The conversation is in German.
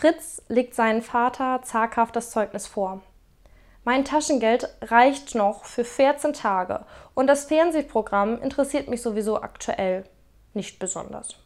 Fritz legt seinen Vater zaghaft das Zeugnis vor. Mein Taschengeld reicht noch für 14 Tage und das Fernsehprogramm interessiert mich sowieso aktuell nicht besonders.